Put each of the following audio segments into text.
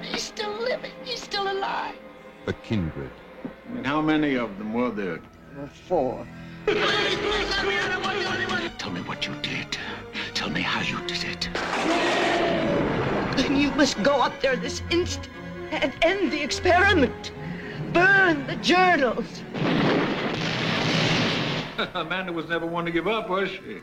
God, he's still living. He's still alive. A kindred. And how many of them were there? Uh, four. Tell me what you did. Tell me how you did it. Then you must go up there this instant and end the experiment. Burn the journals. Amanda was never one to give up, was she?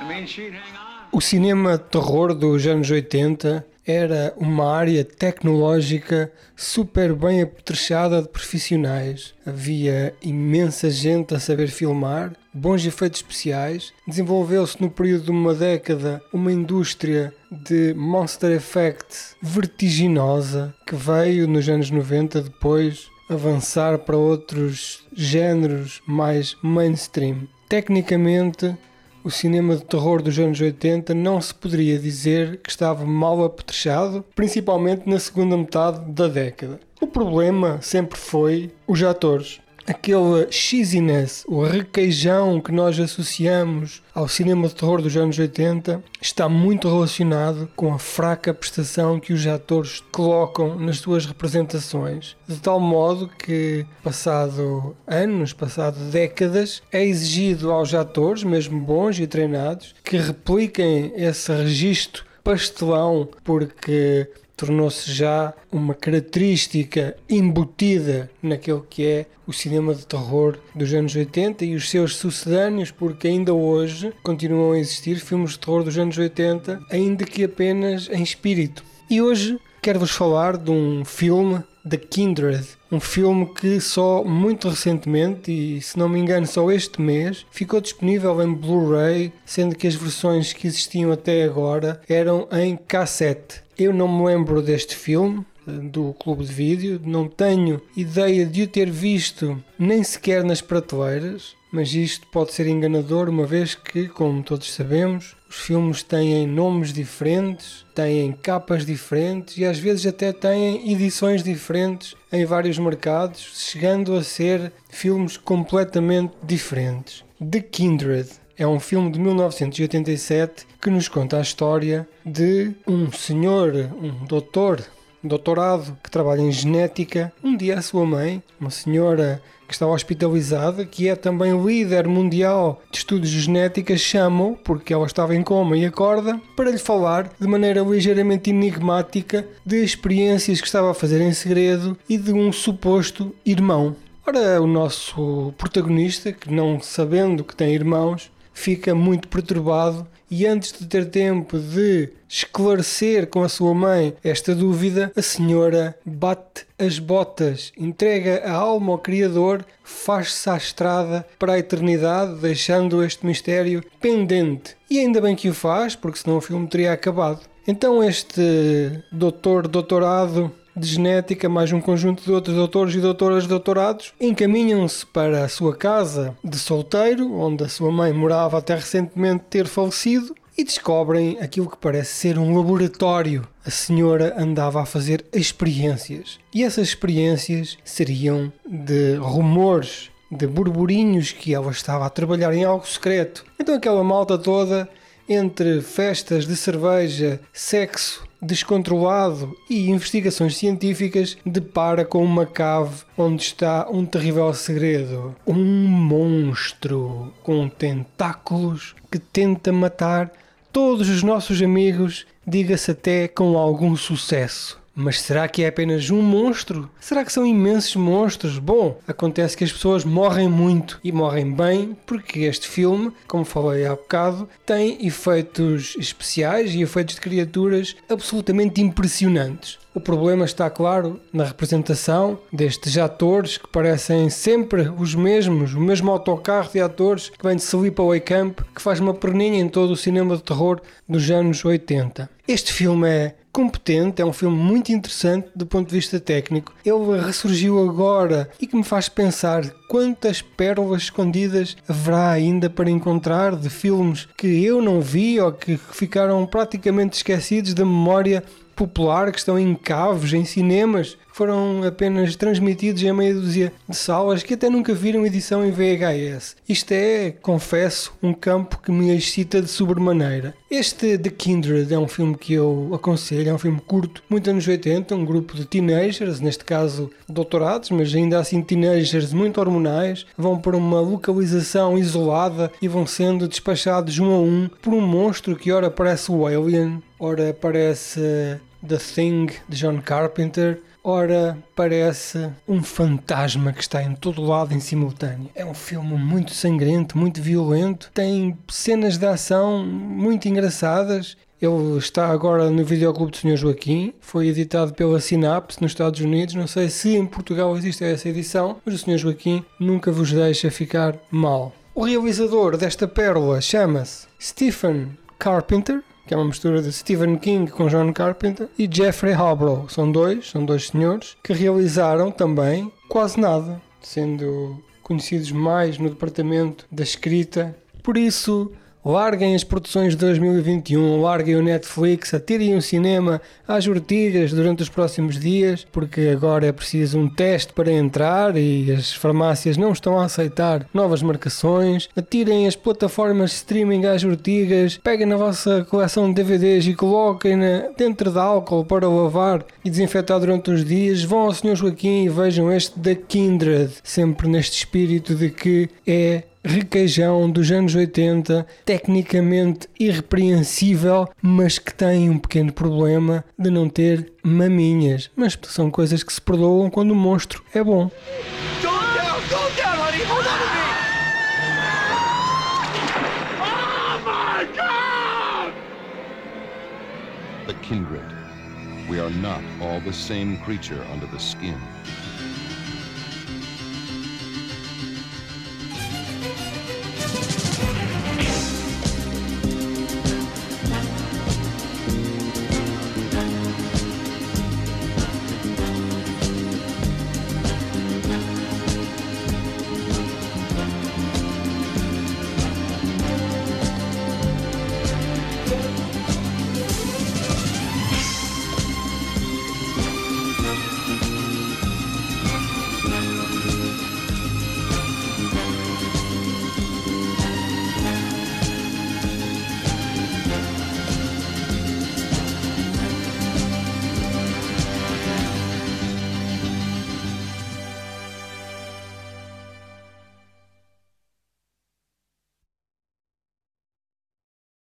I mean, she'd hang on. O cinema terror dos anos 80 era uma área tecnológica super bem apetrechada de profissionais. Havia imensa gente a saber filmar, bons efeitos especiais. Desenvolveu-se no período de uma década uma indústria de monster effect vertiginosa que veio nos anos 90 depois avançar para outros géneros mais mainstream. Tecnicamente, o cinema de terror dos anos 80 não se poderia dizer que estava mal apetrechado, principalmente na segunda metade da década. O problema sempre foi os atores. Aquele cheesiness, o requeijão que nós associamos ao cinema de terror dos anos 80 está muito relacionado com a fraca prestação que os atores colocam nas suas representações, de tal modo que, passado anos, passado décadas, é exigido aos atores, mesmo bons e treinados, que repliquem esse registro pastelão, porque tornou-se já uma característica embutida naquele que é o cinema de terror dos anos 80 e os seus sucedâneos, porque ainda hoje continuam a existir filmes de terror dos anos 80, ainda que apenas em espírito. E hoje quero-vos falar de um filme The Kindred, um filme que só muito recentemente, e se não me engano só este mês, ficou disponível em Blu-ray, sendo que as versões que existiam até agora eram em cassete. Eu não me lembro deste filme, do clube de vídeo, não tenho ideia de o ter visto nem sequer nas prateleiras, mas isto pode ser enganador, uma vez que, como todos sabemos, os filmes têm nomes diferentes, têm capas diferentes e às vezes até têm edições diferentes em vários mercados, chegando a ser filmes completamente diferentes. The Kindred é um filme de 1987 que nos conta a história de um senhor, um doutor, doutorado que trabalha em genética. Um dia a sua mãe, uma senhora que está hospitalizada, que é também líder mundial de estudos de genética, chamam, porque ela estava em coma e acorda, para lhe falar de maneira ligeiramente enigmática de experiências que estava a fazer em segredo e de um suposto irmão. Ora, o nosso protagonista, que não sabendo que tem irmãos, fica muito perturbado e antes de ter tempo de esclarecer com a sua mãe esta dúvida, a senhora bate as botas, entrega a alma ao Criador, faz-se à estrada para a eternidade, deixando este mistério pendente. E ainda bem que o faz, porque senão o filme teria acabado. Então este doutor, doutorado de genética, mais um conjunto de outros doutores e doutoras doutorados, encaminham-se para a sua casa de solteiro, onde a sua mãe morava até recentemente ter falecido, e descobrem aquilo que parece ser um laboratório. A senhora andava a fazer experiências, e essas experiências seriam de rumores, de burburinhos que ela estava a trabalhar em algo secreto. Então aquela malta toda entre festas de cerveja, sexo descontrolado e investigações científicas depara com uma cave onde está um terrível segredo. Um monstro com tentáculos que tenta matar todos os nossos amigos, diga-se até com algum sucesso. Mas será que é apenas um monstro? Será que são imensos monstros? Bom, acontece que as pessoas morrem muito e morrem bem porque este filme, como falei há bocado, tem efeitos especiais e efeitos de criaturas absolutamente impressionantes. O problema está, claro, na representação destes atores que parecem sempre os mesmos, o mesmo autocarro de atores que vem de Sleepaway Camp, que faz uma perninha em todo o cinema de terror dos anos 80. Este filme é competente, é um filme muito interessante do ponto de vista técnico. Ele ressurgiu agora e que me faz pensar quantas pérolas escondidas haverá ainda para encontrar de filmes que eu não vi ou que ficaram praticamente esquecidos da memória popular, que estão em caves, em cinemas. Foram apenas transmitidos em meia dúzia de salas que até nunca viram edição em VHS. Isto é, confesso, um campo que me excita de sobremaneira. Este The Kindred é um filme que eu aconselho, é um filme curto, muito anos 80, um grupo de teenagers, neste caso doutorados, mas ainda assim teenagers muito hormonais, vão para uma localização isolada e vão sendo despachados um a um por um monstro que ora parece o Alien, ora parece The Thing de John Carpenter, ora parece um fantasma que está em todo lado em simultâneo. É um filme muito sangrento, muito violento, tem cenas de ação muito engraçadas. Ele está agora no videoclube do Sr. Joaquim, foi editado pela Synapse nos Estados Unidos. Não sei se em Portugal existe essa edição, mas o Sr. Joaquim nunca vos deixa ficar mal. O realizador desta pérola chama-se Stephen Carpenter, que é uma mistura de Stephen King com John Carpenter, e Jeffrey Hobrow. São dois, são dois senhores que realizaram também quase nada, sendo conhecidos mais no departamento da escrita. Por isso, Larguem as produções de 2021, larguem o Netflix, atirem o cinema às ortigas durante os próximos dias, porque agora é preciso um teste para entrar e as farmácias não estão a aceitar novas marcações. Atirem as plataformas de streaming às ortigas, peguem na vossa coleção de DVDs e coloquem-na dentro de álcool para lavar e desinfetar durante uns dias. Vão ao Sr. Joaquim e vejam este da Kindred, sempre neste espírito de que é requeijão dos anos 80, tecnicamente irrepreensível, mas que tem um pequeno problema de não ter maminhas. Mas são coisas que se perdoam quando o monstro é bom. The kindred. We are not all the same creature under the skin.